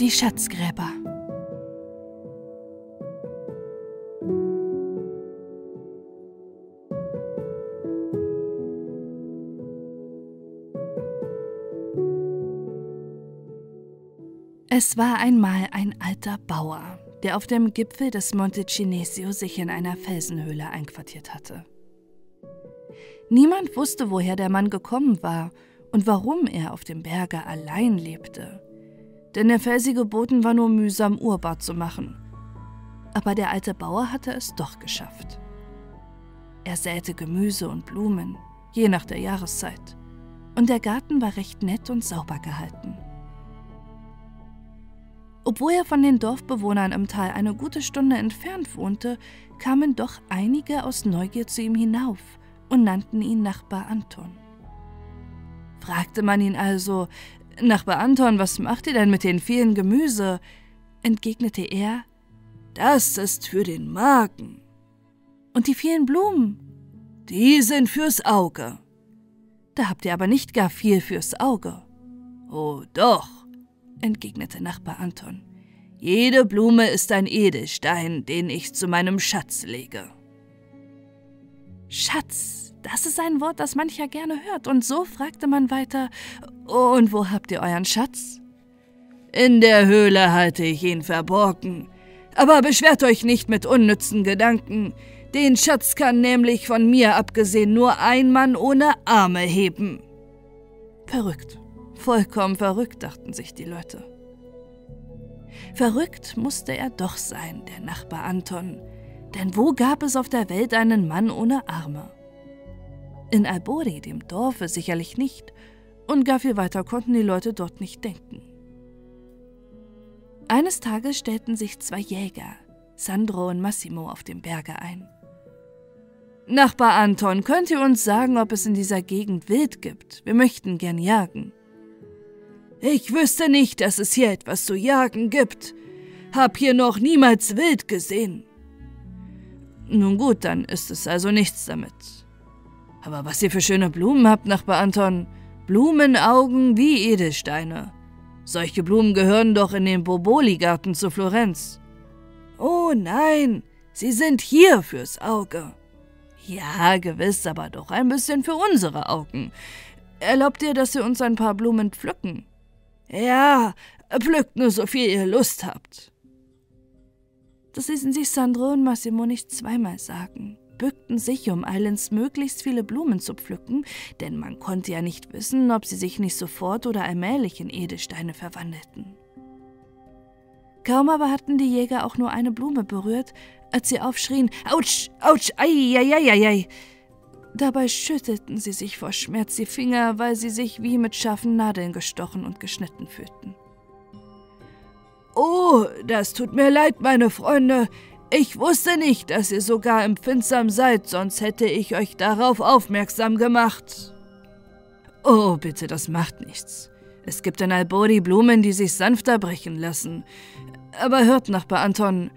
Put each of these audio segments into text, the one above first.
Die Schatzgräber. Es war einmal ein alter Bauer, der auf dem Gipfel des Monte Cinesio sich in einer Felsenhöhle einquartiert hatte. Niemand wusste, woher der Mann gekommen war und warum er auf dem Berge allein lebte. Denn der felsige Boden war nur mühsam urbar zu machen. Aber der alte Bauer hatte es doch geschafft. Er säte Gemüse und Blumen, je nach der Jahreszeit, und der Garten war recht nett und sauber gehalten. Obwohl er von den Dorfbewohnern im Tal eine gute Stunde entfernt wohnte, kamen doch einige aus Neugier zu ihm hinauf und nannten ihn Nachbar Anton. Fragte man ihn also, Nachbar Anton, was macht ihr denn mit den vielen Gemüse? entgegnete er, das ist für den Magen. Und die vielen Blumen? Die sind fürs Auge. Da habt ihr aber nicht gar viel fürs Auge. Oh doch, entgegnete Nachbar Anton. Jede Blume ist ein Edelstein, den ich zu meinem Schatz lege. Schatz, das ist ein Wort, das mancher gerne hört, und so fragte man weiter, und wo habt ihr euren Schatz? In der Höhle halte ich ihn verborgen. Aber beschwert euch nicht mit unnützen Gedanken. Den Schatz kann nämlich von mir abgesehen nur ein Mann ohne Arme heben. Verrückt. Vollkommen verrückt, dachten sich die Leute. Verrückt musste er doch sein, der Nachbar Anton, denn wo gab es auf der Welt einen Mann ohne Arme? In Albori, dem Dorfe, sicherlich nicht, und gar viel weiter konnten die Leute dort nicht denken. Eines Tages stellten sich zwei Jäger, Sandro und Massimo, auf dem Berge ein. Nachbar Anton, könnt ihr uns sagen, ob es in dieser Gegend Wild gibt? Wir möchten gern jagen. Ich wüsste nicht, dass es hier etwas zu jagen gibt. Hab hier noch niemals wild gesehen. Nun gut, dann ist es also nichts damit. Aber was ihr für schöne Blumen habt, Nachbar Anton. Blumenaugen wie Edelsteine. Solche Blumen gehören doch in den Boboli-Garten zu Florenz. Oh nein, sie sind hier fürs Auge. Ja, gewiss, aber doch ein bisschen für unsere Augen. Erlaubt ihr, dass wir uns ein paar Blumen pflücken? Ja, pflückt nur so viel ihr Lust habt. Das ließen sich Sandro und Massimo nicht zweimal sagen, bückten sich, um eilends möglichst viele Blumen zu pflücken, denn man konnte ja nicht wissen, ob sie sich nicht sofort oder allmählich in Edelsteine verwandelten. Kaum aber hatten die Jäger auch nur eine Blume berührt, als sie aufschrien: Autsch, Autsch, ei, ei, ei, ei, ei. Dabei schüttelten sie sich vor Schmerz die Finger, weil sie sich wie mit scharfen Nadeln gestochen und geschnitten fühlten. Oh, das tut mir leid, meine Freunde. Ich wusste nicht, dass ihr sogar empfindsam seid, sonst hätte ich euch darauf aufmerksam gemacht. Oh, bitte, das macht nichts. Es gibt in Albori Blumen, die sich sanfter brechen lassen. Aber hört, Nachbar Anton,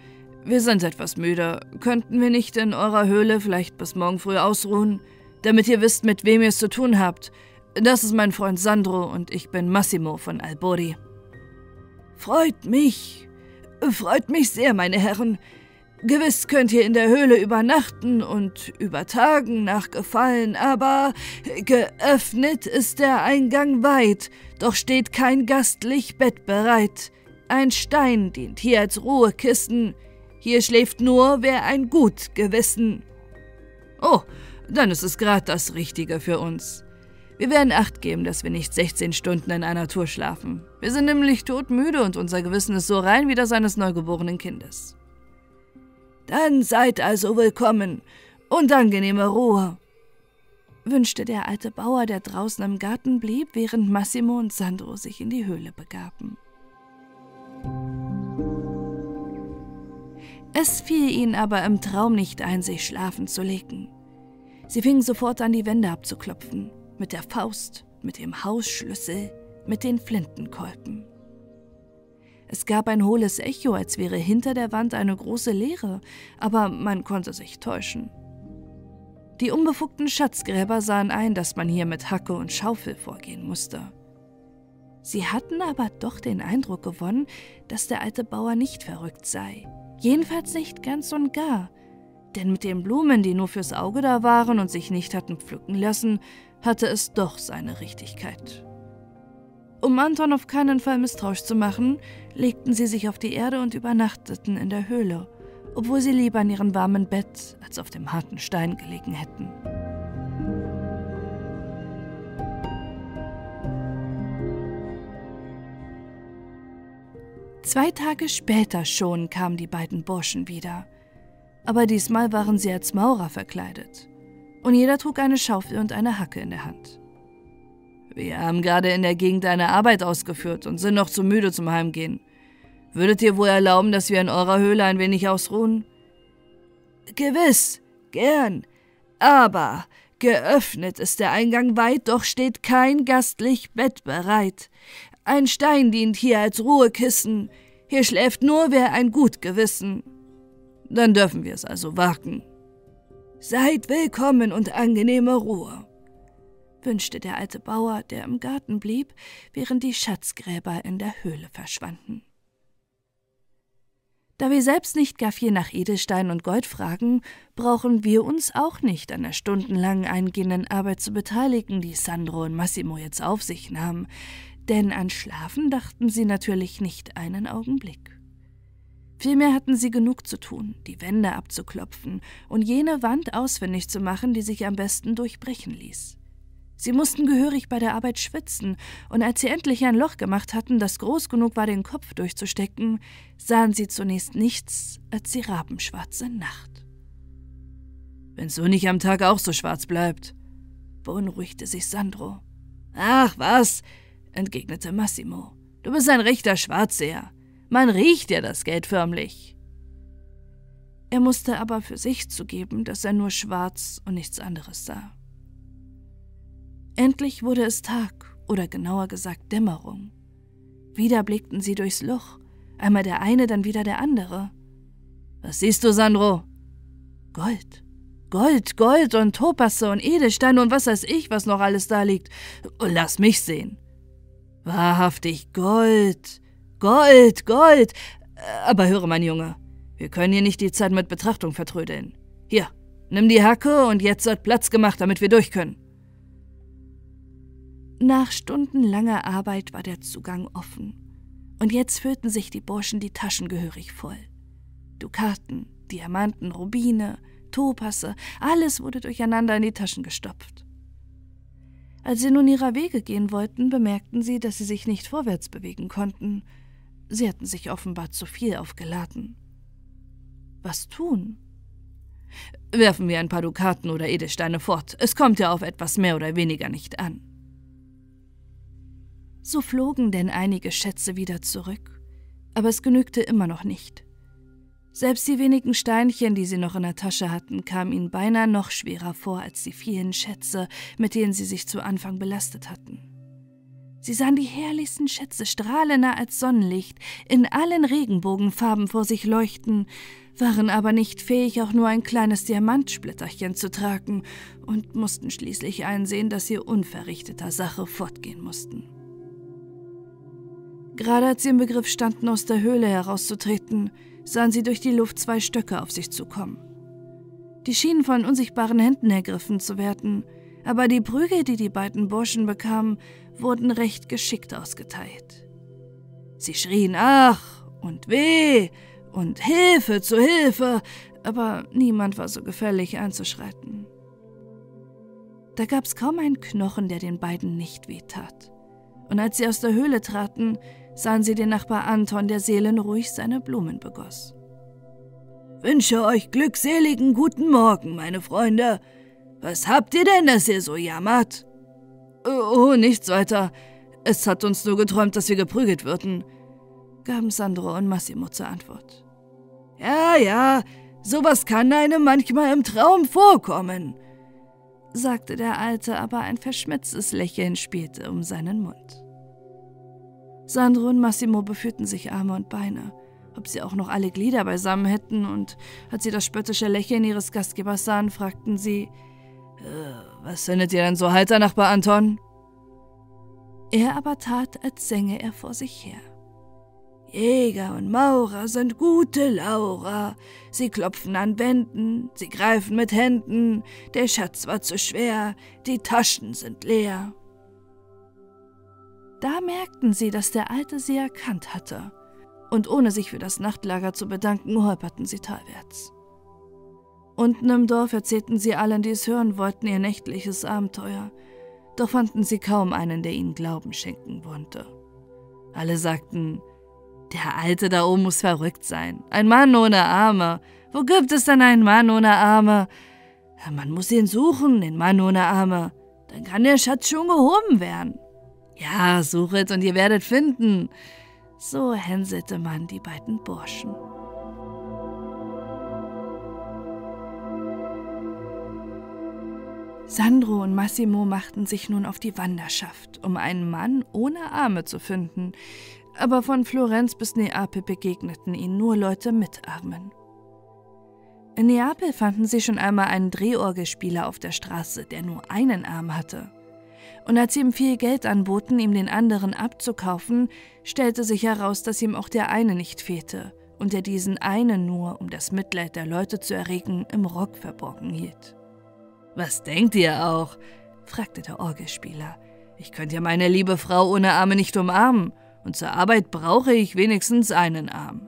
wir sind etwas müde. Könnten wir nicht in eurer Höhle vielleicht bis morgen früh ausruhen, damit ihr wisst, mit wem ihr es zu tun habt? Das ist mein Freund Sandro und ich bin Massimo von Albori. Freut mich. Freut mich sehr, meine Herren. Gewiss könnt ihr in der Höhle übernachten und übertagen nach Gefallen, aber geöffnet ist der Eingang weit, doch steht kein gastlich Bett bereit. Ein Stein dient hier als Ruhekissen, hier schläft nur, wer ein gut Gewissen. Oh, dann ist es gerade das Richtige für uns. Wir werden Acht geben, dass wir nicht 16 Stunden in einer Tour schlafen. Wir sind nämlich todmüde und unser Gewissen ist so rein wie das eines neugeborenen Kindes. Dann seid also willkommen und angenehme Ruhe, wünschte der alte Bauer, der draußen im Garten blieb, während Massimo und Sandro sich in die Höhle begaben. Es fiel ihnen aber im Traum nicht ein, sich schlafen zu legen. Sie fingen sofort an, die Wände abzuklopfen, mit der Faust, mit dem Hausschlüssel, mit den Flintenkolben. Es gab ein hohles Echo, als wäre hinter der Wand eine große Leere, aber man konnte sich täuschen. Die unbefugten Schatzgräber sahen ein, dass man hier mit Hacke und Schaufel vorgehen musste. Sie hatten aber doch den Eindruck gewonnen, dass der alte Bauer nicht verrückt sei. Jedenfalls nicht ganz und gar. Denn mit den Blumen, die nur fürs Auge da waren und sich nicht hatten pflücken lassen, hatte es doch seine Richtigkeit. Um Anton auf keinen Fall misstrauisch zu machen, legten sie sich auf die Erde und übernachteten in der Höhle, obwohl sie lieber in ihrem warmen Bett als auf dem harten Stein gelegen hätten. Zwei Tage später schon kamen die beiden Burschen wieder. Aber diesmal waren sie als Maurer verkleidet. Und jeder trug eine Schaufel und eine Hacke in der Hand. Wir haben gerade in der Gegend eine Arbeit ausgeführt und sind noch zu müde zum Heimgehen. Würdet ihr wohl erlauben, dass wir in eurer Höhle ein wenig ausruhen? Gewiss, gern. Aber geöffnet ist der Eingang weit, doch steht kein gastlich Bett bereit. Ein Stein dient hier als Ruhekissen. Hier schläft nur wer ein gut Gewissen. Dann dürfen wir es also wagen. Seid willkommen und angenehme Ruhe, wünschte der alte Bauer, der im Garten blieb, während die Schatzgräber in der Höhle verschwanden. Da wir selbst nicht gar viel nach Edelstein und Gold fragen, brauchen wir uns auch nicht an der stundenlang eingehenden Arbeit zu beteiligen, die Sandro und Massimo jetzt auf sich nahmen, denn an Schlafen dachten sie natürlich nicht einen Augenblick. Vielmehr hatten sie genug zu tun, die Wände abzuklopfen und jene Wand ausfindig zu machen, die sich am besten durchbrechen ließ. Sie mussten gehörig bei der Arbeit schwitzen, und als sie endlich ein Loch gemacht hatten, das groß genug war, den Kopf durchzustecken, sahen sie zunächst nichts als die rabenschwarze Nacht. Wenn so nicht am Tag auch so schwarz bleibt, beunruhigte sich Sandro. Ach was, entgegnete Massimo. Du bist ein rechter Schwarzseher. Man riecht ja das Geld förmlich. Er musste aber für sich zugeben, dass er nur schwarz und nichts anderes sah. Endlich wurde es Tag, oder genauer gesagt Dämmerung. Wieder blickten sie durchs Loch, einmal der eine, dann wieder der andere. Was siehst du, Sandro? Gold. Gold, Gold und Topasse und Edelsteine und was weiß ich, was noch alles da liegt. Lass mich sehen. Wahrhaftig Gold, Gold, Gold. Aber höre, mein Junge, wir können hier nicht die Zeit mit Betrachtung vertrödeln. Hier, nimm die Hacke und jetzt wird Platz gemacht, damit wir durch können. Nach stundenlanger Arbeit war der Zugang offen. Und jetzt füllten sich die Burschen die Taschen gehörig voll. Dukaten, Diamanten, Rubine, Topasse, alles wurde durcheinander in die Taschen gestopft. Als sie nun ihrer Wege gehen wollten, bemerkten sie, dass sie sich nicht vorwärts bewegen konnten. Sie hatten sich offenbar zu viel aufgeladen. Was tun? Werfen wir ein paar Dukaten oder Edelsteine fort. Es kommt ja auf etwas mehr oder weniger nicht an. So flogen denn einige Schätze wieder zurück, aber es genügte immer noch nicht. Selbst die wenigen Steinchen, die sie noch in der Tasche hatten, kamen ihnen beinahe noch schwerer vor als die vielen Schätze, mit denen sie sich zu Anfang belastet hatten. Sie sahen die herrlichsten Schätze strahlender als Sonnenlicht in allen Regenbogenfarben vor sich leuchten, waren aber nicht fähig, auch nur ein kleines Diamantsplitterchen zu tragen und mussten schließlich einsehen, dass sie unverrichteter Sache fortgehen mussten. Gerade als sie im Begriff standen, aus der Höhle herauszutreten, sahen sie durch die Luft zwei Stöcke auf sich zukommen. Die schienen von unsichtbaren Händen ergriffen zu werden, aber die Prügel, die die beiden Burschen bekamen, wurden recht geschickt ausgeteilt. Sie schrien Ach und Weh und Hilfe zu Hilfe, aber niemand war so gefällig einzuschreiten. Da gab's kaum einen Knochen, der den beiden nicht wehtat. Und als sie aus der Höhle traten, sahen sie den Nachbar Anton, der seelenruhig seine Blumen begoss. Wünsche euch glückseligen guten Morgen, meine Freunde. Was habt ihr denn, dass ihr so jammert? Oh, nichts weiter. Es hat uns nur geträumt, dass wir geprügelt würden, gaben Sandro und Massimo zur Antwort. Ja, ja, sowas kann einem manchmal im Traum vorkommen, sagte der Alte, aber ein verschmitztes Lächeln spielte um seinen Mund. Sandro und Massimo befühlten sich Arme und Beine, ob sie auch noch alle Glieder beisammen hätten, und als sie das spöttische Lächeln ihres Gastgebers sahen, fragten sie: äh, Was findet ihr denn so heiter, Nachbar Anton? Er aber tat, als sänge er vor sich her. Jäger und Maurer sind gute Laura. Sie klopfen an Wänden, sie greifen mit Händen. Der Schatz war zu schwer, die Taschen sind leer. Da merkten sie, dass der Alte sie erkannt hatte, und ohne sich für das Nachtlager zu bedanken, holperten sie talwärts. Unten im Dorf erzählten sie allen, die es hören wollten, ihr nächtliches Abenteuer, doch fanden sie kaum einen, der ihnen Glauben schenken wollte. Alle sagten, der Alte da oben muss verrückt sein. Ein Mann ohne Arme. Wo gibt es denn einen Mann ohne Arme? Man muss ihn suchen, den Mann ohne Arme. Dann kann der Schatz schon gehoben werden. Ja, suchet und ihr werdet finden. So hänselte man die beiden Burschen. Sandro und Massimo machten sich nun auf die Wanderschaft, um einen Mann ohne Arme zu finden, aber von Florenz bis Neapel begegneten ihnen nur Leute mit Armen. In Neapel fanden sie schon einmal einen Drehorgelspieler auf der Straße, der nur einen Arm hatte. Und als sie ihm viel Geld anboten, ihm den anderen abzukaufen, stellte sich heraus, dass ihm auch der eine nicht fehlte und er diesen einen nur, um das Mitleid der Leute zu erregen, im Rock verborgen hielt. Was denkt ihr auch? fragte der Orgelspieler. Ich könnte ja meine liebe Frau ohne Arme nicht umarmen und zur Arbeit brauche ich wenigstens einen Arm.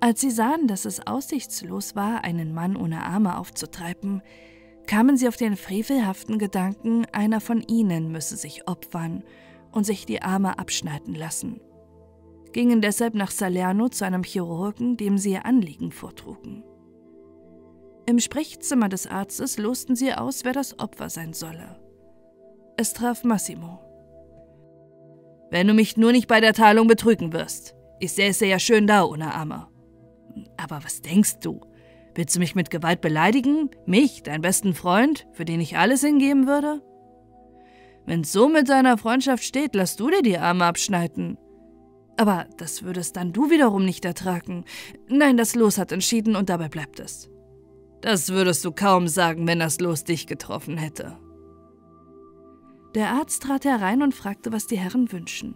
Als sie sahen, dass es aussichtslos war, einen Mann ohne Arme aufzutreiben, kamen sie auf den frevelhaften Gedanken, einer von ihnen müsse sich opfern und sich die Arme abschneiden lassen, gingen deshalb nach Salerno zu einem Chirurgen, dem sie ihr Anliegen vortrugen. Im Sprechzimmer des Arztes losten sie aus, wer das Opfer sein solle. Es traf Massimo. Wenn du mich nur nicht bei der Teilung betrügen wirst. Ich säße ja schön da ohne Arme. Aber was denkst du? Willst du mich mit Gewalt beleidigen? Mich, deinen besten Freund, für den ich alles hingeben würde? Wenn's so mit deiner Freundschaft steht, lass du dir die Arme abschneiden. Aber das würdest dann du wiederum nicht ertragen. Nein, das Los hat entschieden und dabei bleibt es. Das würdest du kaum sagen, wenn das Los dich getroffen hätte. Der Arzt trat herein und fragte, was die Herren wünschen.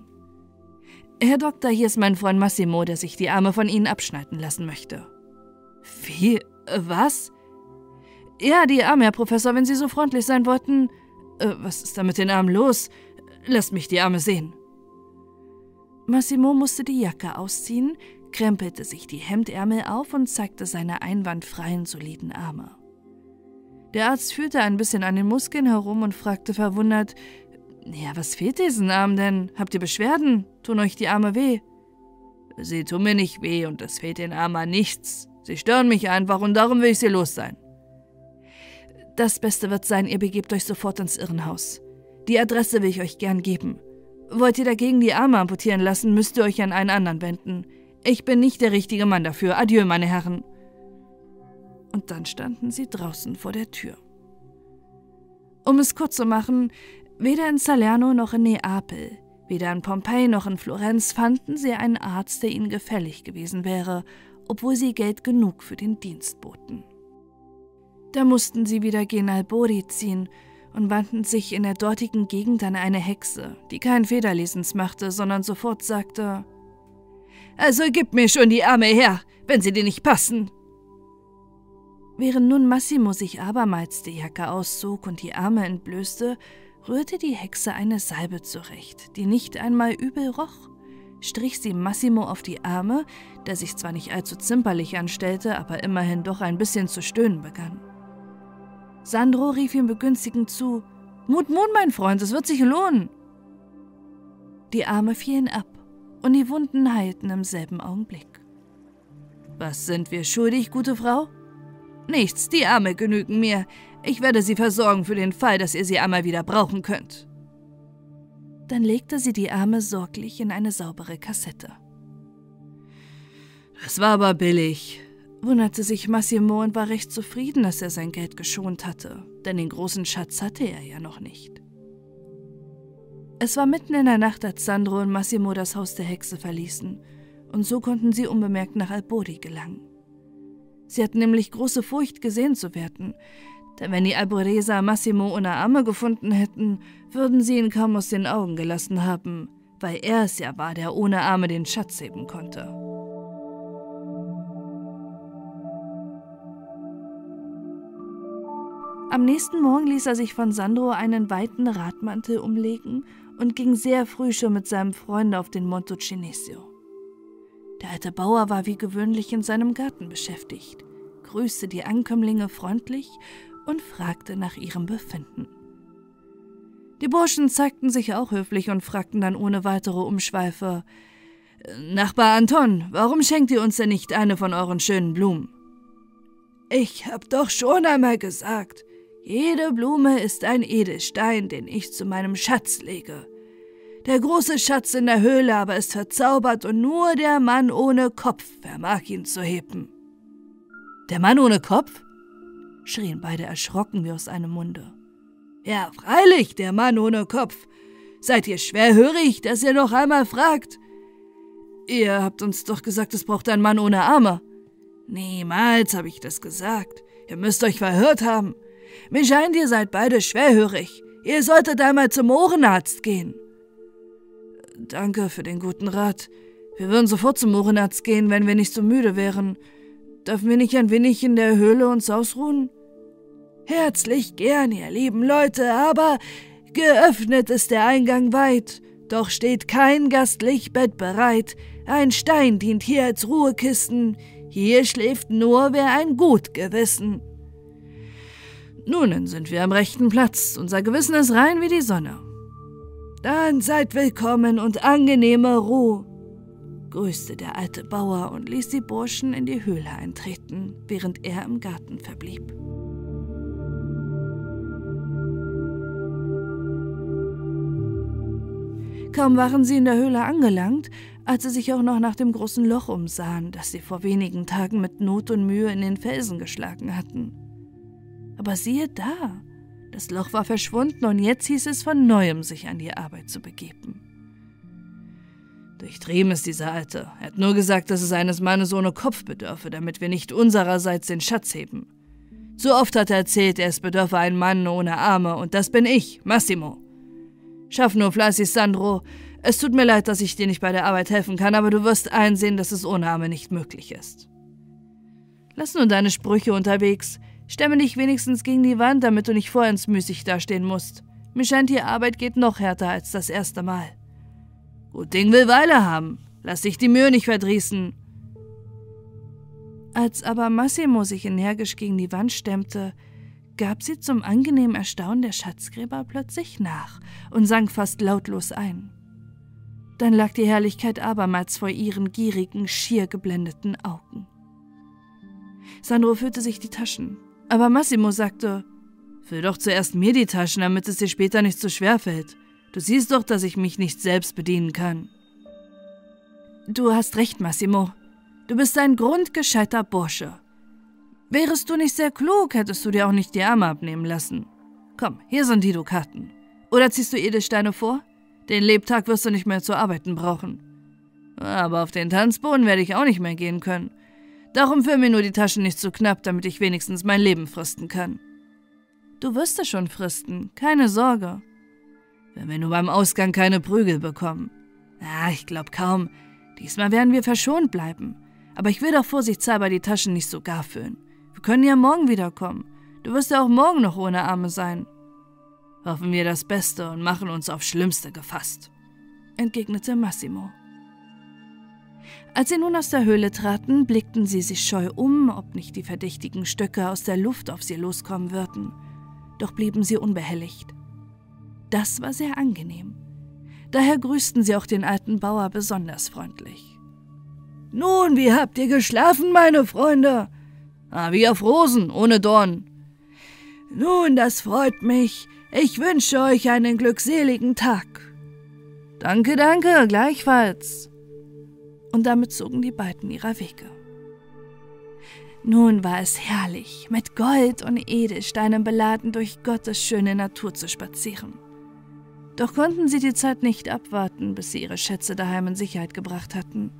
Herr Doktor, hier ist mein Freund Massimo, der sich die Arme von Ihnen abschneiden lassen möchte. Wie? Was? Ja, die Arme, Herr Professor, wenn Sie so freundlich sein wollten. Äh, was ist da mit den Armen los? Lasst mich die Arme sehen. Massimo musste die Jacke ausziehen, krempelte sich die Hemdärmel auf und zeigte seine einwandfreien, soliden Arme. Der Arzt fühlte ein bisschen an den Muskeln herum und fragte verwundert: Ja, was fehlt diesen Arm denn? Habt ihr Beschwerden? Tun euch die Arme weh? Sie tun mir nicht weh und es fehlt den Armen nichts. Sie stören mich einfach und darum will ich sie los sein. Das Beste wird sein, ihr begebt euch sofort ins Irrenhaus. Die Adresse will ich euch gern geben. Wollt ihr dagegen die Arme amputieren lassen, müsst ihr euch an einen anderen wenden. Ich bin nicht der richtige Mann dafür. Adieu, meine Herren und dann standen sie draußen vor der Tür. Um es kurz zu machen, weder in Salerno noch in Neapel, weder in Pompeji noch in Florenz fanden sie einen Arzt, der ihnen gefällig gewesen wäre, obwohl sie Geld genug für den Dienst boten. Da mussten sie wieder gen Albori ziehen und wandten sich in der dortigen Gegend an eine Hexe, die kein Federlesens machte, sondern sofort sagte: Also gib mir schon die Arme her, wenn sie dir nicht passen. Während nun Massimo sich abermals die Jacke auszog und die Arme entblößte, rührte die Hexe eine Salbe zurecht, die nicht einmal übel roch, strich sie Massimo auf die Arme, der sich zwar nicht allzu zimperlich anstellte, aber immerhin doch ein bisschen zu stöhnen begann. Sandro rief ihm begünstigend zu: Mut, Mut, mein Freund, es wird sich lohnen. Die Arme fielen ab und die Wunden heilten im selben Augenblick. Was sind wir schuldig, gute Frau? Nichts, die Arme genügen mir. Ich werde sie versorgen für den Fall, dass ihr sie einmal wieder brauchen könnt. Dann legte sie die Arme sorglich in eine saubere Kassette. Das war aber billig, wunderte sich Massimo und war recht zufrieden, dass er sein Geld geschont hatte, denn den großen Schatz hatte er ja noch nicht. Es war mitten in der Nacht, als Sandro und Massimo das Haus der Hexe verließen, und so konnten sie unbemerkt nach Albodi gelangen. Sie hatten nämlich große Furcht, gesehen zu werden, Denn wenn die Albresa Massimo ohne Arme gefunden hätten, würden sie ihn kaum aus den Augen gelassen haben, weil er es ja war, der ohne Arme den Schatz heben konnte. Am nächsten Morgen ließ er sich von Sandro einen weiten Radmantel umlegen und ging sehr früh schon mit seinem Freund auf den Monte Cinesio. Der alte Bauer war wie gewöhnlich in seinem Garten beschäftigt, grüßte die Ankömmlinge freundlich und fragte nach ihrem Befinden. Die Burschen zeigten sich auch höflich und fragten dann ohne weitere Umschweife Nachbar Anton, warum schenkt ihr uns denn nicht eine von euren schönen Blumen? Ich hab doch schon einmal gesagt, jede Blume ist ein Edelstein, den ich zu meinem Schatz lege. Der große Schatz in der Höhle aber ist verzaubert und nur der Mann ohne Kopf vermag ihn zu heben. Der Mann ohne Kopf? Schrien beide erschrocken wie aus einem Munde. Ja, freilich, der Mann ohne Kopf. Seid ihr schwerhörig, dass ihr noch einmal fragt? Ihr habt uns doch gesagt, es braucht ein Mann ohne Arme. Niemals habe ich das gesagt. Ihr müsst euch verhört haben. Mir scheint, ihr seid beide schwerhörig. Ihr solltet einmal zum Ohrenarzt gehen. Danke für den guten Rat. Wir würden sofort zum Ohrenarzt gehen, wenn wir nicht so müde wären. Dürfen wir nicht ein wenig in der Höhle uns ausruhen? Herzlich gern, ihr lieben Leute, aber geöffnet ist der Eingang weit, doch steht kein gastlich Bett bereit. Ein Stein dient hier als Ruhekissen, hier schläft nur wer ein gut Gewissen. Nun, sind wir am rechten Platz. Unser Gewissen ist rein wie die Sonne. Dann seid willkommen und angenehme Ruhe, grüßte der alte Bauer und ließ die Burschen in die Höhle eintreten, während er im Garten verblieb. Kaum waren sie in der Höhle angelangt, als sie sich auch noch nach dem großen Loch umsahen, das sie vor wenigen Tagen mit Not und Mühe in den Felsen geschlagen hatten. Aber siehe da, das Loch war verschwunden und jetzt hieß es von neuem, sich an die Arbeit zu begeben. Durchtrieben ist dieser Alte. Er hat nur gesagt, dass es eines Mannes ohne Kopf bedürfe, damit wir nicht unsererseits den Schatz heben. Zu oft hat er erzählt, es bedürfe einen Mann ohne Arme, und das bin ich, Massimo. Schaff nur fleißig, Sandro. Es tut mir leid, dass ich dir nicht bei der Arbeit helfen kann, aber du wirst einsehen, dass es ohne Arme nicht möglich ist. Lass nur deine Sprüche unterwegs. Stemme dich wenigstens gegen die Wand, damit du nicht vollends müßig dastehen musst. Mir scheint, die Arbeit geht noch härter als das erste Mal. Gut Ding will Weile haben. Lass dich die Mühe nicht verdrießen. Als aber Massimo sich energisch gegen die Wand stemmte, gab sie zum angenehmen Erstaunen der Schatzgräber plötzlich nach und sank fast lautlos ein. Dann lag die Herrlichkeit abermals vor ihren gierigen, schier geblendeten Augen. Sandro füllte sich die Taschen, aber Massimo sagte, Füll doch zuerst mir die Taschen, damit es dir später nicht so schwer fällt. Du siehst doch, dass ich mich nicht selbst bedienen kann. Du hast recht, Massimo. Du bist ein grundgescheiter Bursche. Wärest du nicht sehr klug, hättest du dir auch nicht die Arme abnehmen lassen. Komm, hier sind die Dukaten. Oder ziehst du Edelsteine vor? Den Lebtag wirst du nicht mehr zu arbeiten brauchen. Aber auf den Tanzboden werde ich auch nicht mehr gehen können. Darum füll mir nur die Taschen nicht zu knapp, damit ich wenigstens mein Leben fristen kann. Du wirst es schon fristen, keine Sorge. Wenn wir nur beim Ausgang keine Prügel bekommen. Ah, ich glaub kaum. Diesmal werden wir verschont bleiben. Aber ich will doch vorsichtshalber die Taschen nicht so gar füllen. Können ja morgen wiederkommen. Du wirst ja auch morgen noch ohne Arme sein. Hoffen wir das Beste und machen uns aufs Schlimmste gefasst, entgegnete Massimo. Als sie nun aus der Höhle traten, blickten sie sich scheu um, ob nicht die verdächtigen Stöcke aus der Luft auf sie loskommen würden. Doch blieben sie unbehelligt. Das war sehr angenehm. Daher grüßten sie auch den alten Bauer besonders freundlich. Nun, wie habt ihr geschlafen, meine Freunde? Ah, wie auf Rosen, ohne Dorn. Nun, das freut mich. Ich wünsche euch einen glückseligen Tag. Danke, danke, gleichfalls und damit zogen die beiden ihrer Wege. Nun war es herrlich, mit Gold und Edelsteinen beladen durch Gottes schöne Natur zu spazieren. Doch konnten sie die Zeit nicht abwarten, bis sie ihre Schätze daheim in Sicherheit gebracht hatten.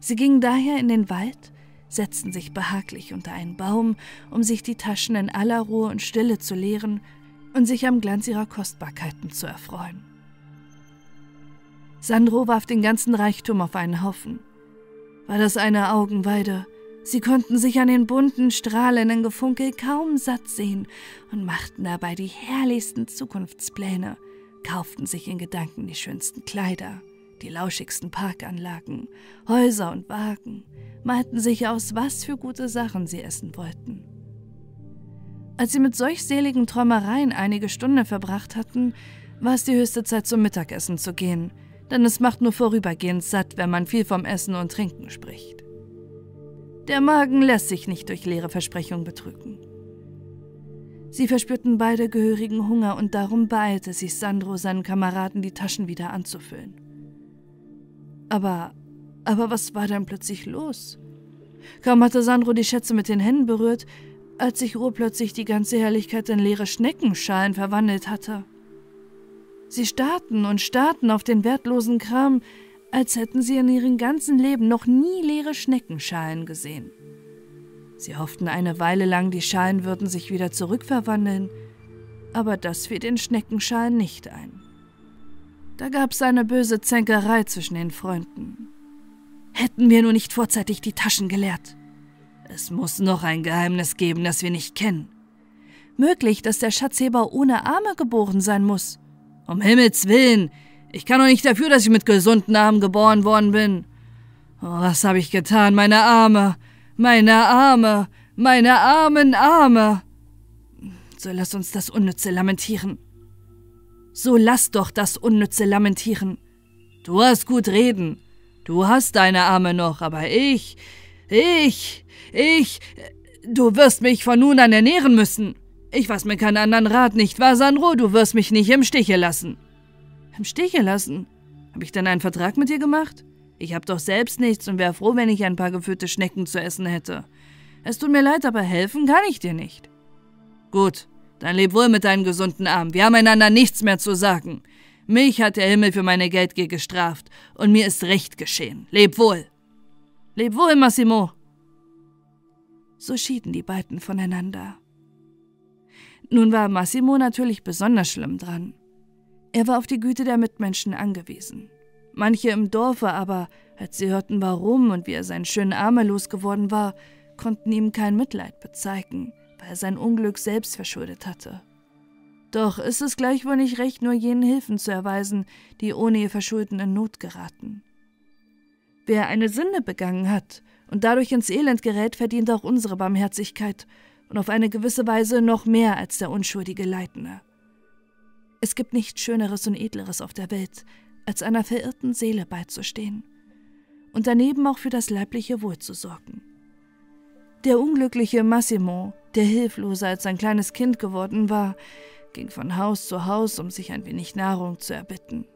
Sie gingen daher in den Wald, setzten sich behaglich unter einen Baum, um sich die Taschen in aller Ruhe und Stille zu leeren und sich am Glanz ihrer Kostbarkeiten zu erfreuen. Sandro warf den ganzen Reichtum auf einen Haufen. War das eine Augenweide? Sie konnten sich an den bunten, strahlenden Gefunkel kaum satt sehen und machten dabei die herrlichsten Zukunftspläne, kauften sich in Gedanken die schönsten Kleider, die lauschigsten Parkanlagen, Häuser und Wagen, malten sich aus, was für gute Sachen sie essen wollten. Als sie mit solch seligen Träumereien einige Stunden verbracht hatten, war es die höchste Zeit zum Mittagessen zu gehen, denn es macht nur vorübergehend satt, wenn man viel vom Essen und Trinken spricht. Der Magen lässt sich nicht durch leere Versprechungen betrügen. Sie verspürten beide gehörigen Hunger und darum beeilte sich Sandro, seinen Kameraden die Taschen wieder anzufüllen. Aber, aber was war denn plötzlich los? Kaum hatte Sandro die Schätze mit den Händen berührt, als sich urplötzlich die ganze Herrlichkeit in leere Schneckenschalen verwandelt hatte. Sie starrten und starrten auf den wertlosen Kram, als hätten sie in ihrem ganzen Leben noch nie leere Schneckenschalen gesehen. Sie hofften eine Weile lang, die Schalen würden sich wieder zurückverwandeln, aber das fiel den Schneckenschalen nicht ein. Da gab es eine böse Zänkerei zwischen den Freunden. Hätten wir nur nicht vorzeitig die Taschen geleert. Es muss noch ein Geheimnis geben, das wir nicht kennen. Möglich, dass der Schatzheber ohne Arme geboren sein muss. Um Himmels willen, ich kann doch nicht dafür, dass ich mit gesunden Armen geboren worden bin. Oh, was habe ich getan, meine Arme, meine Arme, meine armen Arme. So lass uns das Unnütze lamentieren. So lass doch das Unnütze lamentieren. Du hast gut reden. Du hast deine Arme noch, aber ich, ich, ich, du wirst mich von nun an ernähren müssen. Ich weiß mir keinen anderen Rat, nicht wahr, Sandro? Du wirst mich nicht im Stiche lassen. Im Stiche lassen? Habe ich denn einen Vertrag mit dir gemacht? Ich hab doch selbst nichts und wäre froh, wenn ich ein paar gefüllte Schnecken zu essen hätte. Es tut mir leid, aber helfen kann ich dir nicht. Gut, dann leb wohl mit deinen gesunden Armen. Wir haben einander nichts mehr zu sagen. Mich hat der Himmel für meine Geldgier gestraft und mir ist Recht geschehen. Leb wohl. Leb wohl, Massimo. So schieden die beiden voneinander. Nun war Massimo natürlich besonders schlimm dran. Er war auf die Güte der Mitmenschen angewiesen. Manche im Dorfe aber, als sie hörten, warum und wie er seinen schönen Arme losgeworden war, konnten ihm kein Mitleid bezeigen weil er sein Unglück selbst verschuldet hatte. Doch ist es gleichwohl nicht recht, nur jenen Hilfen zu erweisen, die ohne ihr Verschulden in Not geraten. Wer eine Sünde begangen hat und dadurch ins Elend gerät, verdient auch unsere Barmherzigkeit und auf eine gewisse Weise noch mehr als der unschuldige Leitende. Es gibt nichts Schöneres und Edleres auf der Welt, als einer verirrten Seele beizustehen und daneben auch für das leibliche Wohl zu sorgen. Der unglückliche Massimo, der hilfloser als ein kleines Kind geworden war, ging von Haus zu Haus, um sich ein wenig Nahrung zu erbitten.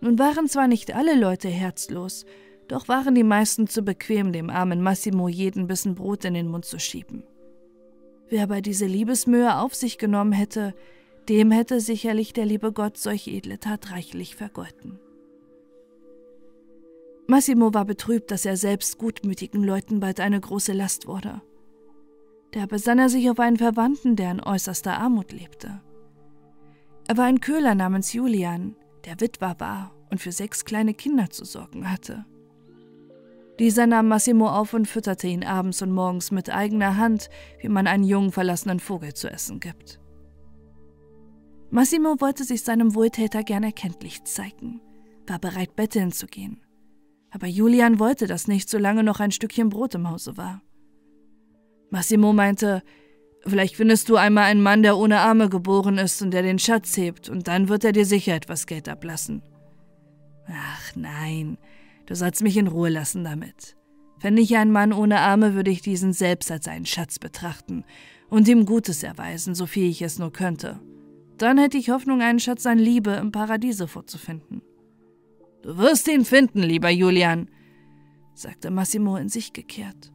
Nun waren zwar nicht alle Leute herzlos, doch waren die meisten zu bequem, dem armen Massimo jeden Bissen Brot in den Mund zu schieben. Wer aber diese Liebesmühe auf sich genommen hätte, dem hätte sicherlich der liebe Gott solch edle Tat reichlich vergolten. Massimo war betrübt, dass er selbst gutmütigen Leuten bald eine große Last wurde. Da besann er sich auf einen Verwandten, der in äußerster Armut lebte. Er war ein Köhler namens Julian, der Witwer war und für sechs kleine Kinder zu sorgen hatte. Dieser nahm Massimo auf und fütterte ihn abends und morgens mit eigener Hand, wie man einen jungen verlassenen Vogel zu essen gibt. Massimo wollte sich seinem Wohltäter gern erkenntlich zeigen, war bereit, betteln zu gehen aber Julian wollte das nicht, solange noch ein Stückchen Brot im Hause war. Massimo meinte, vielleicht findest du einmal einen Mann, der ohne Arme geboren ist und der den Schatz hebt, und dann wird er dir sicher etwas Geld ablassen. Ach nein, du sollst mich in Ruhe lassen damit. Fände ich einen Mann ohne Arme, würde ich diesen selbst als einen Schatz betrachten und ihm Gutes erweisen, so viel ich es nur könnte. Dann hätte ich Hoffnung, einen Schatz an Liebe im Paradiese vorzufinden. Du wirst ihn finden, lieber Julian, sagte Massimo in sich gekehrt.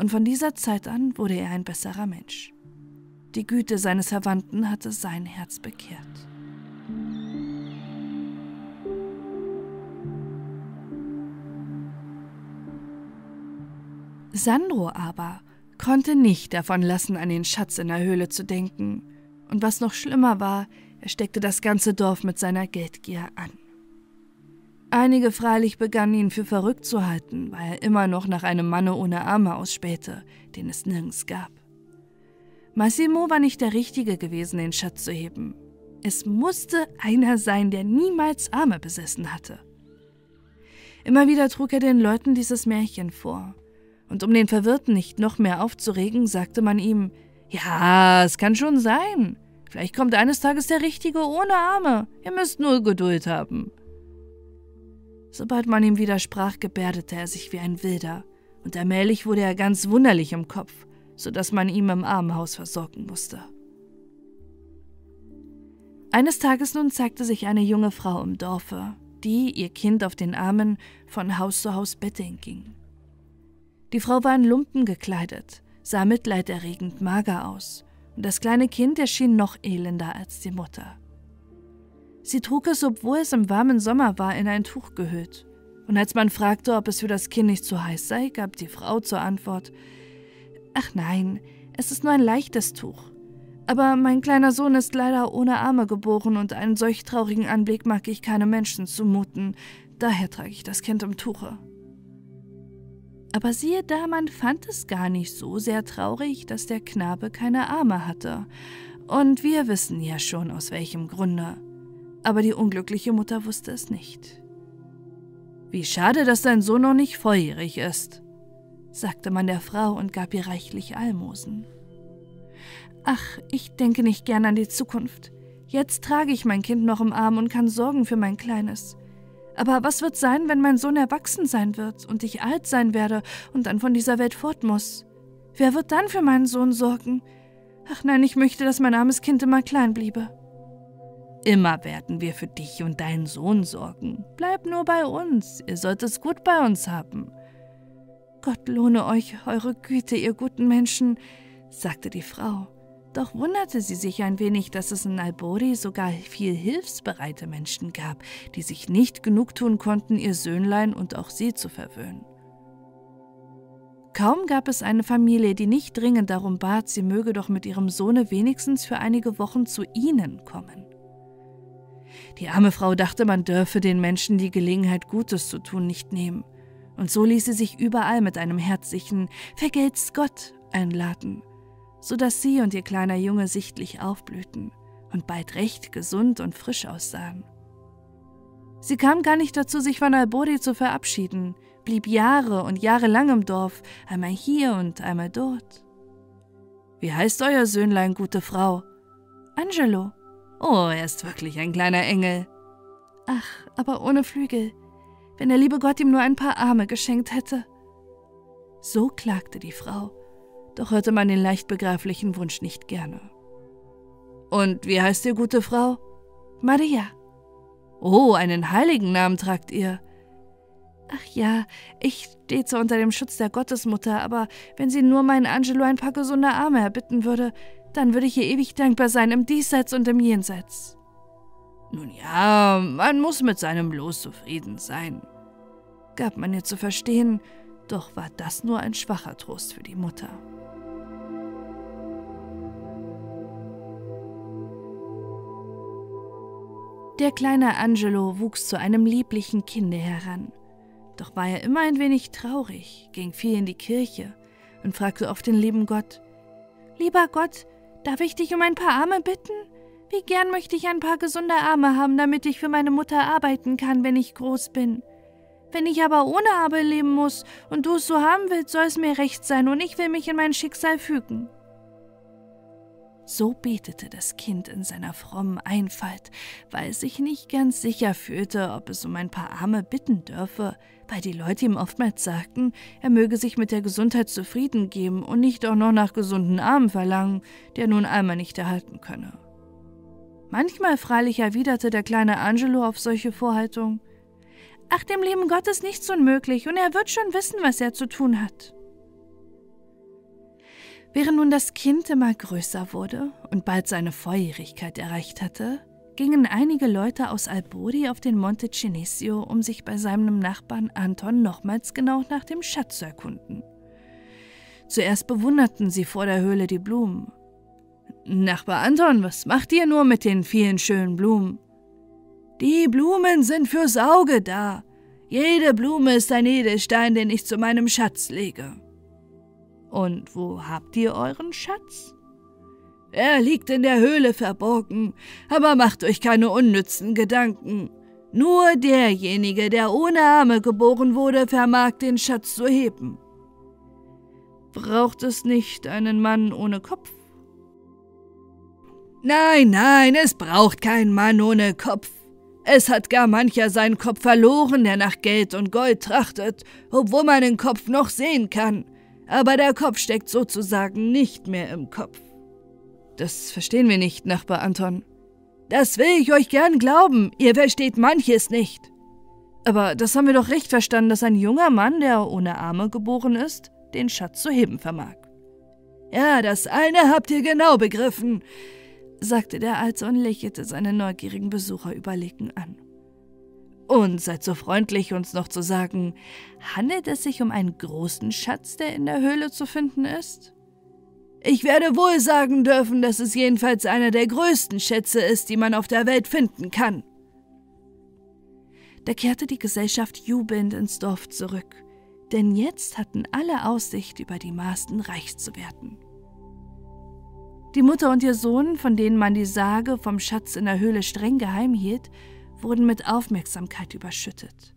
Und von dieser Zeit an wurde er ein besserer Mensch. Die Güte seines Verwandten hatte sein Herz bekehrt. Sandro aber konnte nicht davon lassen, an den Schatz in der Höhle zu denken. Und was noch schlimmer war, er steckte das ganze Dorf mit seiner Geldgier an. Einige freilich begannen ihn für verrückt zu halten, weil er immer noch nach einem Manne ohne Arme ausspähte, den es nirgends gab. Massimo war nicht der Richtige gewesen, den Schatz zu heben. Es musste einer sein, der niemals Arme besessen hatte. Immer wieder trug er den Leuten dieses Märchen vor, und um den Verwirrten nicht noch mehr aufzuregen, sagte man ihm, ja, es kann schon sein. Vielleicht kommt eines Tages der Richtige ohne Arme. Ihr müsst nur Geduld haben. Sobald man ihm widersprach, gebärdete er sich wie ein Wilder, und allmählich wurde er ganz wunderlich im Kopf, so dass man ihm im Armenhaus versorgen musste. Eines Tages nun zeigte sich eine junge Frau im Dorfe, die, ihr Kind auf den Armen, von Haus zu Haus betteln ging. Die Frau war in Lumpen gekleidet, sah mitleiderregend mager aus, und das kleine Kind erschien noch elender als die Mutter. Sie trug es, obwohl es im warmen Sommer war, in ein Tuch gehüllt. Und als man fragte, ob es für das Kind nicht zu heiß sei, gab die Frau zur Antwort: Ach nein, es ist nur ein leichtes Tuch. Aber mein kleiner Sohn ist leider ohne Arme geboren und einen solch traurigen Anblick mag ich keinem Menschen zumuten. Daher trage ich das Kind im Tuche. Aber siehe da, man fand es gar nicht so sehr traurig, dass der Knabe keine Arme hatte. Und wir wissen ja schon aus welchem Grunde. Aber die unglückliche Mutter wusste es nicht. Wie schade, dass dein Sohn noch nicht volljährig ist, sagte man der Frau und gab ihr reichlich Almosen. Ach, ich denke nicht gern an die Zukunft. Jetzt trage ich mein Kind noch im Arm und kann sorgen für mein Kleines. Aber was wird sein, wenn mein Sohn erwachsen sein wird und ich alt sein werde und dann von dieser Welt fort muss? Wer wird dann für meinen Sohn sorgen? Ach nein, ich möchte, dass mein armes Kind immer klein bliebe. Immer werden wir für dich und deinen Sohn sorgen. Bleib nur bei uns, ihr sollt es gut bei uns haben. Gott lohne euch eure Güte, ihr guten Menschen, sagte die Frau. Doch wunderte sie sich ein wenig, dass es in Albori sogar viel hilfsbereite Menschen gab, die sich nicht genug tun konnten, ihr Söhnlein und auch sie zu verwöhnen. Kaum gab es eine Familie, die nicht dringend darum bat, sie möge doch mit ihrem Sohne wenigstens für einige Wochen zu ihnen kommen. Die arme Frau dachte, man dürfe den Menschen die Gelegenheit, Gutes zu tun, nicht nehmen, und so ließ sie sich überall mit einem herzlichen Vergelt's Gott einladen so dass sie und ihr kleiner Junge sichtlich aufblühten und bald recht gesund und frisch aussahen. Sie kam gar nicht dazu, sich von Albodi zu verabschieden, blieb Jahre und Jahre lang im Dorf, einmal hier und einmal dort. Wie heißt euer Söhnlein, gute Frau? Angelo. Oh, er ist wirklich ein kleiner Engel. Ach, aber ohne Flügel. Wenn der liebe Gott ihm nur ein paar Arme geschenkt hätte. So klagte die Frau doch hörte man den leicht begreiflichen Wunsch nicht gerne. Und wie heißt ihr, gute Frau? Maria. Oh, einen heiligen Namen tragt ihr. Ach ja, ich stehe zwar unter dem Schutz der Gottesmutter, aber wenn sie nur meinen Angelo ein paar gesunde Arme erbitten würde, dann würde ich ihr ewig dankbar sein im Diesseits und im Jenseits. Nun ja, man muss mit seinem Los zufrieden sein, gab man ihr zu verstehen, doch war das nur ein schwacher Trost für die Mutter. Der kleine Angelo wuchs zu einem lieblichen Kinde heran. Doch war er immer ein wenig traurig, ging viel in die Kirche und fragte oft den lieben Gott: Lieber Gott, darf ich dich um ein paar Arme bitten? Wie gern möchte ich ein paar gesunde Arme haben, damit ich für meine Mutter arbeiten kann, wenn ich groß bin. Wenn ich aber ohne Arme leben muss und du es so haben willst, soll es mir recht sein und ich will mich in mein Schicksal fügen. So betete das Kind in seiner frommen Einfalt, weil es sich nicht ganz sicher fühlte, ob es um ein paar Arme bitten dürfe, weil die Leute ihm oftmals sagten, er möge sich mit der Gesundheit zufrieden geben und nicht auch noch nach gesunden Armen verlangen, der nun einmal nicht erhalten könne. Manchmal freilich erwiderte der kleine Angelo auf solche Vorhaltung, Ach, dem lieben Gott ist nichts unmöglich, und er wird schon wissen, was er zu tun hat. Während nun das Kind immer größer wurde und bald seine Volljährigkeit erreicht hatte, gingen einige Leute aus Albori auf den Monte Cinesio, um sich bei seinem Nachbarn Anton nochmals genau nach dem Schatz zu erkunden. Zuerst bewunderten sie vor der Höhle die Blumen. Nachbar Anton, was macht ihr nur mit den vielen schönen Blumen? Die Blumen sind fürs Auge da. Jede Blume ist ein Edelstein, den ich zu meinem Schatz lege. Und wo habt ihr euren Schatz? Er liegt in der Höhle verborgen, aber macht euch keine unnützen Gedanken. Nur derjenige, der ohne Arme geboren wurde, vermag den Schatz zu heben. Braucht es nicht einen Mann ohne Kopf? Nein, nein, es braucht keinen Mann ohne Kopf. Es hat gar mancher seinen Kopf verloren, der nach Geld und Gold trachtet, obwohl man den Kopf noch sehen kann. Aber der Kopf steckt sozusagen nicht mehr im Kopf. Das verstehen wir nicht, Nachbar Anton. Das will ich euch gern glauben, ihr versteht manches nicht. Aber das haben wir doch recht verstanden, dass ein junger Mann, der ohne Arme geboren ist, den Schatz zu heben vermag. Ja, das eine habt ihr genau begriffen, sagte der Alte und lächelte seine neugierigen Besucher überlegen an. Und seid so freundlich, uns noch zu sagen, handelt es sich um einen großen Schatz, der in der Höhle zu finden ist? Ich werde wohl sagen dürfen, dass es jedenfalls einer der größten Schätze ist, die man auf der Welt finden kann. Da kehrte die Gesellschaft jubelnd ins Dorf zurück, denn jetzt hatten alle Aussicht, über die Maßen reich zu werden. Die Mutter und ihr Sohn, von denen man die Sage vom Schatz in der Höhle streng geheim hielt, wurden mit Aufmerksamkeit überschüttet.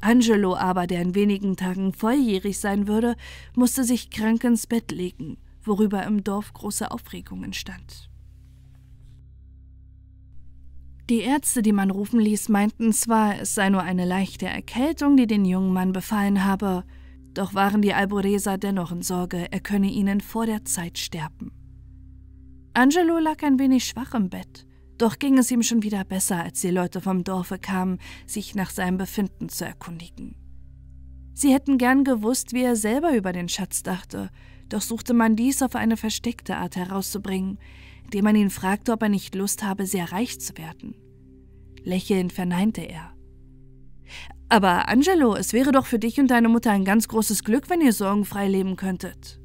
Angelo aber, der in wenigen Tagen volljährig sein würde, musste sich krank ins Bett legen, worüber im Dorf große Aufregung entstand. Die Ärzte, die man rufen ließ, meinten zwar, es sei nur eine leichte Erkältung, die den jungen Mann befallen habe, doch waren die Alboreser dennoch in Sorge, er könne ihnen vor der Zeit sterben. Angelo lag ein wenig schwach im Bett, doch ging es ihm schon wieder besser, als die Leute vom Dorfe kamen, sich nach seinem Befinden zu erkundigen. Sie hätten gern gewusst, wie er selber über den Schatz dachte, doch suchte man dies auf eine versteckte Art herauszubringen, indem man ihn fragte, ob er nicht Lust habe, sehr reich zu werden. Lächelnd verneinte er. Aber Angelo, es wäre doch für dich und deine Mutter ein ganz großes Glück, wenn ihr sorgenfrei leben könntet.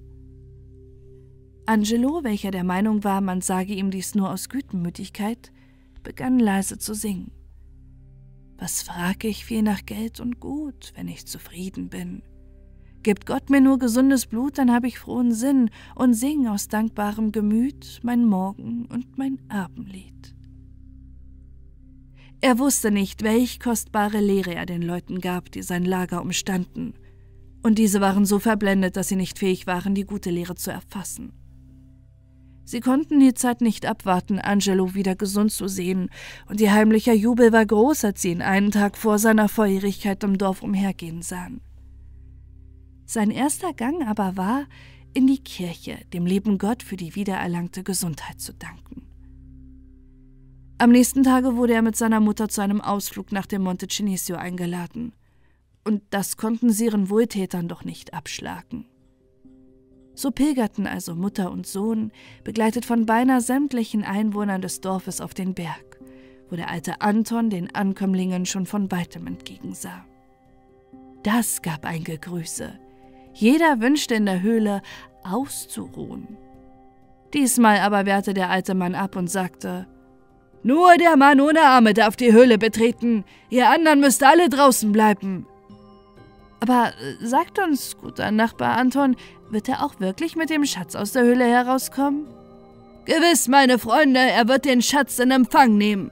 Angelo, welcher der Meinung war, man sage ihm dies nur aus Gütenmütigkeit, begann leise zu singen. Was frage ich viel nach Geld und Gut, wenn ich zufrieden bin? Gibt Gott mir nur gesundes Blut, dann habe ich frohen Sinn und sing aus dankbarem Gemüt mein Morgen- und mein Abendlied. Er wusste nicht, welch kostbare Lehre er den Leuten gab, die sein Lager umstanden, und diese waren so verblendet, dass sie nicht fähig waren, die gute Lehre zu erfassen. Sie konnten die Zeit nicht abwarten, Angelo wieder gesund zu sehen, und ihr heimlicher Jubel war groß, als sie ihn einen Tag vor seiner Feurigkeit im Dorf umhergehen sahen. Sein erster Gang aber war, in die Kirche, dem lieben Gott für die wiedererlangte Gesundheit zu danken. Am nächsten Tage wurde er mit seiner Mutter zu einem Ausflug nach dem Monte Cinesio eingeladen. Und das konnten sie ihren Wohltätern doch nicht abschlagen. So pilgerten also Mutter und Sohn, begleitet von beinahe sämtlichen Einwohnern des Dorfes auf den Berg, wo der alte Anton den Ankömmlingen schon von weitem entgegensah. Das gab ein Gegrüße. Jeder wünschte in der Höhle auszuruhen. Diesmal aber wehrte der alte Mann ab und sagte, Nur der Mann ohne Arme darf die Höhle betreten, ihr anderen müsst alle draußen bleiben. Aber äh, sagt uns, guter Nachbar Anton, wird er auch wirklich mit dem Schatz aus der Höhle herauskommen? Gewiss, meine Freunde, er wird den Schatz in Empfang nehmen.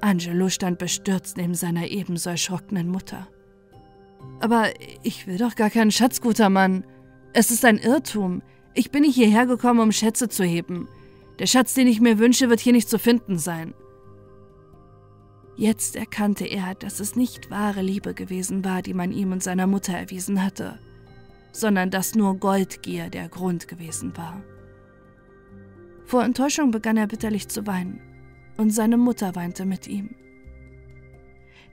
Angelo stand bestürzt neben seiner ebenso erschrockenen Mutter. Aber ich will doch gar keinen Schatz, guter Mann. Es ist ein Irrtum. Ich bin nicht hierher gekommen, um Schätze zu heben. Der Schatz, den ich mir wünsche, wird hier nicht zu finden sein. Jetzt erkannte er, dass es nicht wahre Liebe gewesen war, die man ihm und seiner Mutter erwiesen hatte, sondern dass nur Goldgier der Grund gewesen war. Vor Enttäuschung begann er bitterlich zu weinen, und seine Mutter weinte mit ihm.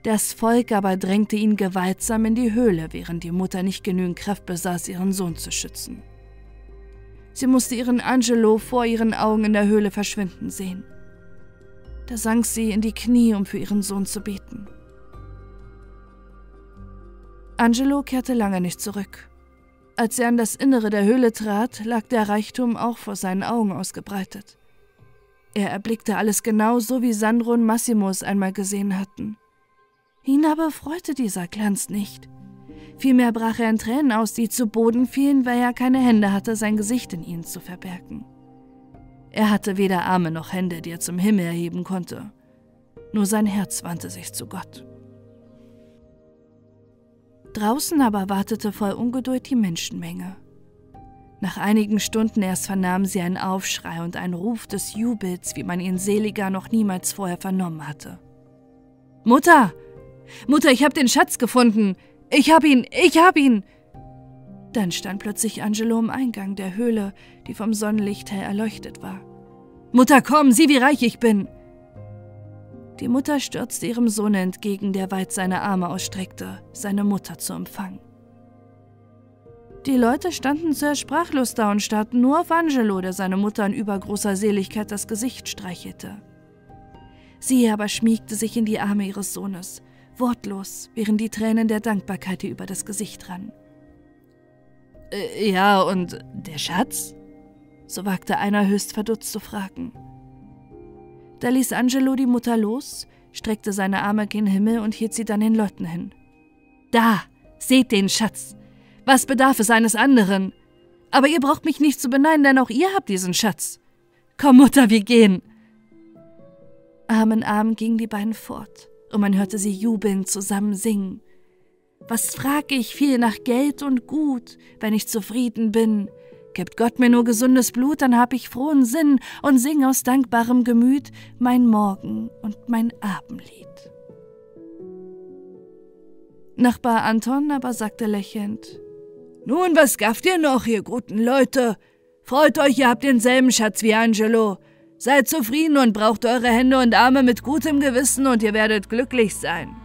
Das Volk aber drängte ihn gewaltsam in die Höhle, während die Mutter nicht genügend Kraft besaß, ihren Sohn zu schützen. Sie musste ihren Angelo vor ihren Augen in der Höhle verschwinden sehen. Da sank sie in die Knie, um für ihren Sohn zu beten. Angelo kehrte lange nicht zurück. Als er an das Innere der Höhle trat, lag der Reichtum auch vor seinen Augen ausgebreitet. Er erblickte alles genau so, wie Sandro und Massimo es einmal gesehen hatten. Ihn aber freute dieser Glanz nicht. Vielmehr brach er in Tränen aus, die zu Boden fielen, weil er keine Hände hatte, sein Gesicht in ihnen zu verbergen. Er hatte weder Arme noch Hände, die er zum Himmel erheben konnte. Nur sein Herz wandte sich zu Gott. Draußen aber wartete voll Ungeduld die Menschenmenge. Nach einigen Stunden erst vernahmen sie einen Aufschrei und einen Ruf des Jubels, wie man ihn seliger noch niemals vorher vernommen hatte. Mutter! Mutter, ich hab den Schatz gefunden! Ich hab ihn! Ich hab ihn! Dann stand plötzlich Angelo im Eingang der Höhle, die vom Sonnenlicht hell erleuchtet war. Mutter, komm, sieh, wie reich ich bin! Die Mutter stürzte ihrem Sohne entgegen, der weit seine Arme ausstreckte, seine Mutter zu empfangen. Die Leute standen zuerst sprachlos da und starrten nur auf Angelo, der seine Mutter in übergroßer Seligkeit das Gesicht streichelte. Sie aber schmiegte sich in die Arme ihres Sohnes, wortlos, während die Tränen der Dankbarkeit ihr über das Gesicht rannen. Äh, ja, und der Schatz? So wagte einer höchst verdutzt zu fragen. Da ließ Angelo die Mutter los, streckte seine Arme gen Himmel und hielt sie dann den Leuten hin. Da, seht den Schatz! Was bedarf es eines anderen? Aber ihr braucht mich nicht zu beneiden, denn auch ihr habt diesen Schatz. Komm, Mutter, wir gehen. Arm in Arm gingen die beiden fort, und man hörte sie jubelnd zusammen singen. Was frag ich viel nach Geld und Gut, wenn ich zufrieden bin, Gibt Gott mir nur gesundes Blut, dann hab ich frohen Sinn und sing aus dankbarem Gemüt mein Morgen- und mein Abendlied. Nachbar Anton aber sagte lächelnd: Nun, was gafft ihr noch, ihr guten Leute? Freut euch, ihr habt denselben Schatz wie Angelo. Seid zufrieden und braucht eure Hände und Arme mit gutem Gewissen und ihr werdet glücklich sein.